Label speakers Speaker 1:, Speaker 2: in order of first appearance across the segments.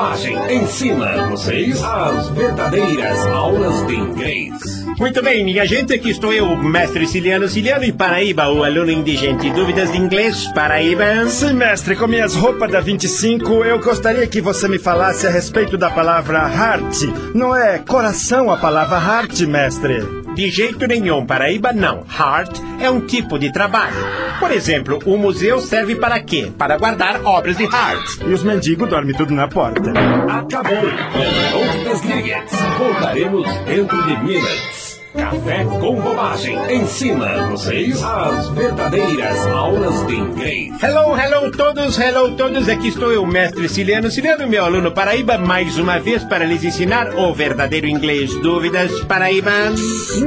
Speaker 1: Bobagem. Ensina vocês as verdadeiras aulas de inglês.
Speaker 2: Muito bem, minha gente, aqui estou eu, mestre Ciliano Ciliano e Paraíba, o aluno indigente. Dúvidas de inglês, Paraíba?
Speaker 3: Sim, mestre, com minhas roupas da 25, eu gostaria que você me falasse a respeito da palavra heart. Não é coração a palavra heart, mestre?
Speaker 2: De jeito nenhum, Paraíba não. Heart é um tipo de trabalho. Por exemplo, o museu serve para quê? Para guardar obras de arte.
Speaker 3: E os mendigos dormem tudo na porta.
Speaker 1: Acabou. Não desligue. Voltaremos dentro de minutos. Café com bobagem. Ensina vocês as verdadeiras aulas de inglês.
Speaker 2: Hello, hello todos, hello todos. Aqui estou eu, mestre Ciliano Ciliano, meu aluno Paraíba, mais uma vez para lhes ensinar o verdadeiro inglês. Dúvidas, Paraíba?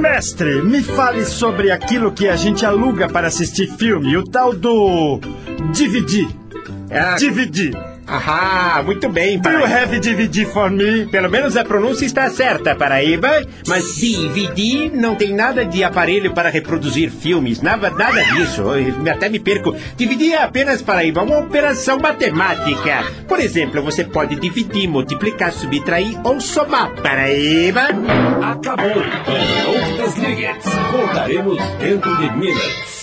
Speaker 3: Mestre, me fale sobre aquilo que a gente aluga para assistir filme, o tal do DVD.
Speaker 2: Ah,
Speaker 3: DVD.
Speaker 2: Ahá, muito bem,
Speaker 3: Do you have DVD for me?
Speaker 2: Pelo menos a pronúncia está certa, Paraíba. Mas DVD não tem nada de aparelho para reproduzir filmes. Nada, nada disso. Eu até me perco. DVD é apenas, Paraíba, uma operação matemática. Por exemplo, você pode dividir, multiplicar, subtrair ou somar. Paraíba.
Speaker 1: Acabou. Não desligue. Voltaremos dentro de minutos.